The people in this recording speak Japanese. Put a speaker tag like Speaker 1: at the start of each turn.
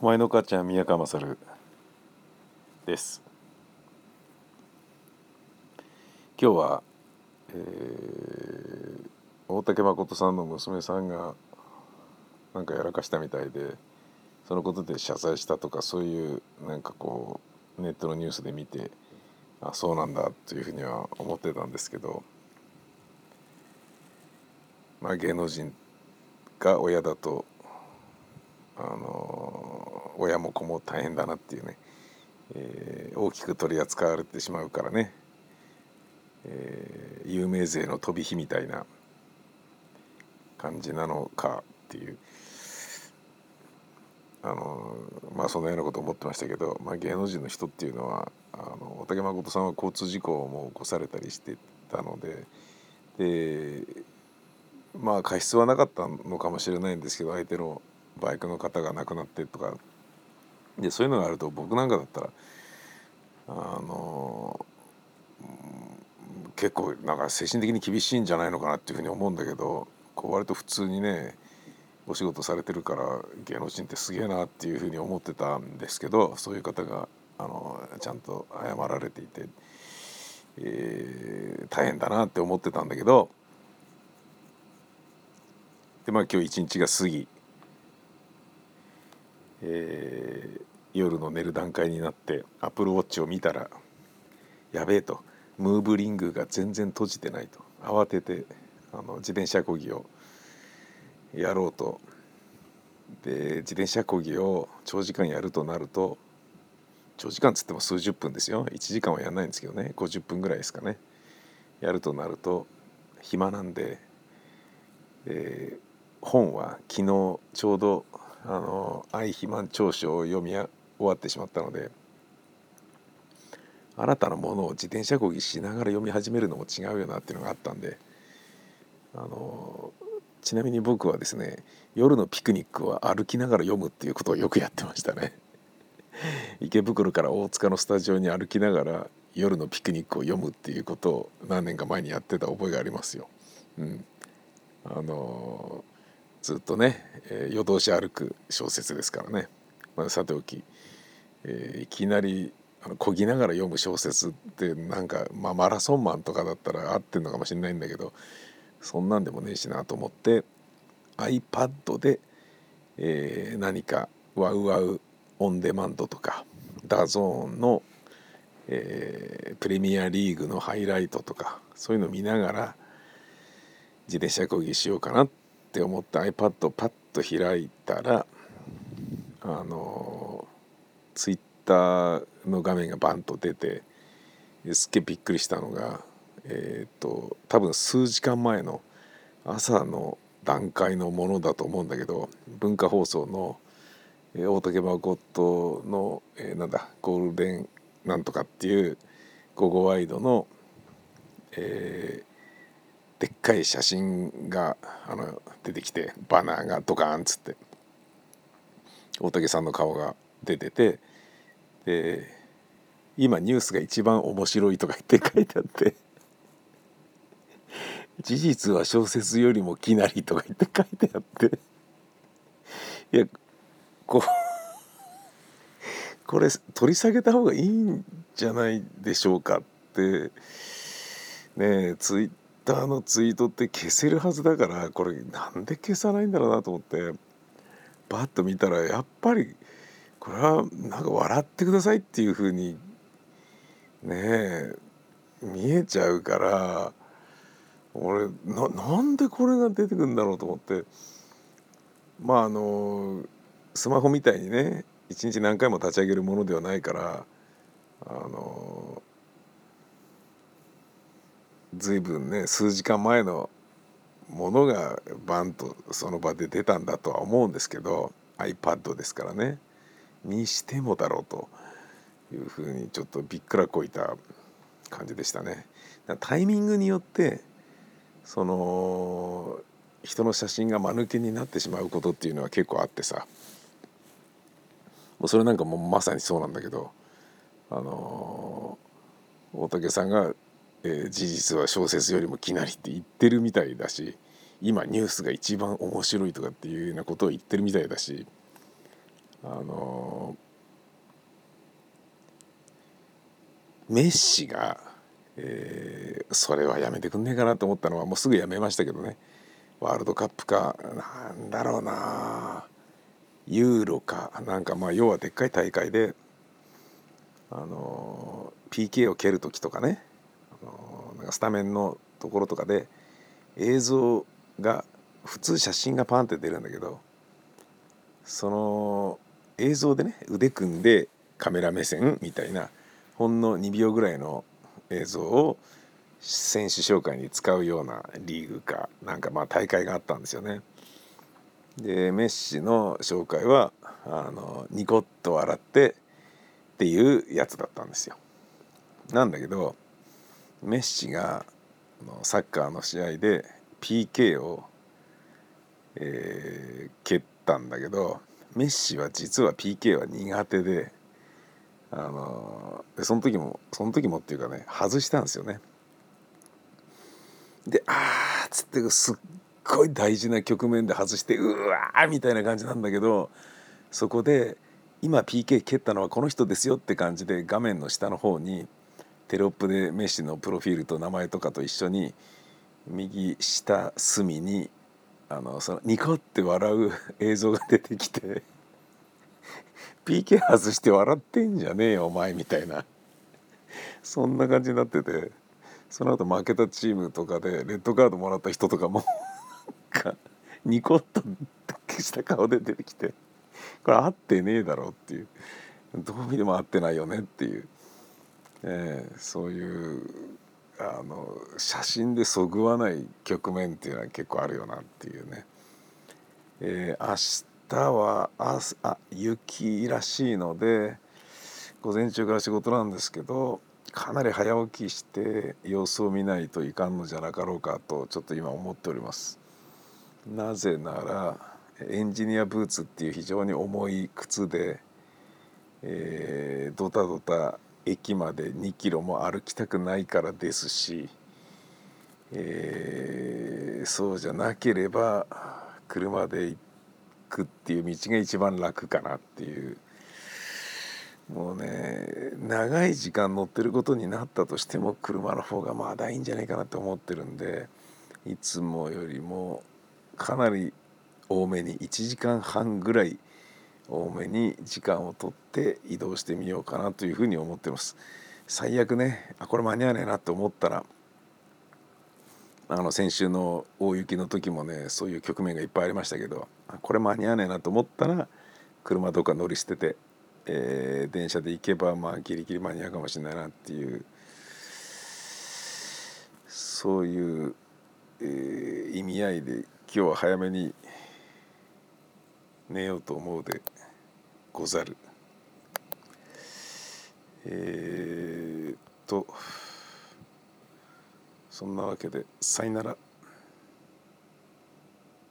Speaker 1: お前の母ちゃん宮川勝です。今日は、えー、大竹誠さんの娘さんがなんかやらかしたみたいでそのことで謝罪したとかそういうなんかこうネットのニュースで見てあそうなんだというふうには思ってたんですけどまあ芸能人が親だとあの親も子も大変だなっていうね、えー、大きく取り扱われてしまうからね、えー、有名税の飛び火みたいな感じなのかっていうあのまあそのようなこと思ってましたけど、まあ、芸能人の人っていうのはあの竹誠さんは交通事故をもう起こされたりしてたのででまあ過失はなかったのかもしれないんですけど相手のバイクの方が亡くなってとかでそういうのがあると僕なんかだったらあの結構なんか精神的に厳しいんじゃないのかなっていうふうに思うんだけどこう割と普通にねお仕事されてるから芸能人ってすげえなっていうふうに思ってたんですけどそういう方があのちゃんと謝られていて、えー、大変だなって思ってたんだけどでまあ今日一日が過ぎえー、夜の寝る段階になってアップルウォッチを見たらやべえとムーブリングが全然閉じてないと慌ててあの自転車こぎをやろうと。で自転車こぎを長時間やるとなると長時間つっても数十分ですよ。1時間はやんないんですけどね。50分ぐらいですかね。やるとなると暇なんで、えー、本は昨日ちょうどあの愛肥満長書を読み終わってしまったので新たなものを自転車こぎしながら読み始めるのも違うよなっていうのがあったんであのちなみに僕はですね夜のピクニックは歩きながら読むっていうことをよくやってましたね。池袋から大塚のスタジオに歩きながら夜のピクニックを読むっていうことを何年か前にやってた覚えがありますよ。うん、あのずっとね、えー、夜通し歩く小説ですからね、まあ、さておき、えー、いきなりあの漕ぎながら読む小説ってなんか、まあ、マラソンマンとかだったら合ってんのかもしれないんだけどそんなんでもねえしなと思って iPad で、えー、何か WOWOW オンデマンドとか DAZN の、えー、プレミアリーグのハイライトとかそういうの見ながら自転車こぎしようかなって思って iPad をパッと開いたらあの Twitter の画面がバンと出てすっげえびっくりしたのがえっ、と多分数時間前の朝の段階のものだと思うんだけど文化放送の、大竹誠の、えー、なんだゴールデンなんとかっていう午後ワイドの、えでっかい写真があの出てきてバナーがドカーンっつって大竹さんの顔が出ててで今ニュースが一番面白いとか言って書いてあって事実は小説よりもきなりとか言って書いてあっていやここれ取り下げた方がいいんじゃないでしょうかってねえツイッターのツイートって消せるはずだからこれなんで消さないんだろうなと思ってバッと見たらやっぱりこれはなんか笑ってくださいっていう風にねえ見えちゃうから俺ななんでこれが出てくるんだろうと思って。まああのスマホみたいにね一日何回も立ち上げるものではないからあの随分ね数時間前のものがバンとその場で出たんだとは思うんですけど iPad ですからね。にしてもだろうというふうにちょっとびっくらこいた感じでしたね。タイミングによってその人の写真が間抜けになってしまうことっていうのは結構あってさもうそれなんかもうまさにそうなんだけどあの大竹さんがえー、事実は小説よりもきなりって言ってるみたいだし今ニュースが一番面白いとかっていうようなことを言ってるみたいだしあのメッシが、えー、それはやめてくんねえかなと思ったのはもうすぐやめましたけどね。ワールドカップかなんだろうな。ユーロかなんかまあ要はでっかい大会であの PK を蹴る時とかね、あのなんかスタメンのところとかで映像が普通写真がパンって出るんだけどその映像でね腕組んでカメラ目線みたいなほんの2秒ぐらいの映像を選手紹介に使うようなリーグかなんかまあ大会があったんですよね。でメッシの紹介はあのニコッと笑ってっていうやつだったんですよ。なんだけどメッシがサッカーの試合で PK を、えー、蹴ったんだけどメッシは実は PK は苦手であのでその時もその時もっていうかね外したんですよね。であーっつってすっごい大事な局面で外してうわーみたいな感じなんだけどそこで今 PK 蹴ったのはこの人ですよって感じで画面の下の方にテロップでメッシのプロフィールと名前とかと一緒に右下隅にあのそのニコって笑う映像が出てきて PK 外して笑ってんじゃねえよお前みたいな。そんな感じになっててその後負けたチームとかでレッドカードもらった人とかもかニコッとした顔で出てきてこれ合ってねえだろうっていう。どう見ても合ってないよねっていう、えー、そういうあの写真でそぐわない局面っていうのは結構あるよなっていうね。えー、明日はああ雪らしいので午前中から仕事なんですけどかなり早起きして様子を見ないといかんのじゃなかろうかとちょっと今思っております。なぜならエンジニアブーツっていう非常に重い靴で、えー、ドタドタ駅まで2キロも歩きたくないからですし、えー、そうじゃなければ車で行くっていう道が一番楽かなっていう。もうね長い時間乗ってることになったとしても車の方がまだいいんじゃないかなと思ってるんでいつもよりもかなり多めに1時間半ぐらい多めに時間をとって移動してみようかなというふうに思ってます。最悪ねあこれ間に合わねえなって思ったらあの先週の大雪の時もねそういう局面がいっぱいありましたけどこれ間に合わねえなと思ったら車とか乗り捨てて、えー、電車で行けばまあギリギリ間に合うかもしれないなっていうそういう、えー、意味合いで今日は早めに寝ようと思うでござる。えー、っとそんなわけでさよなら。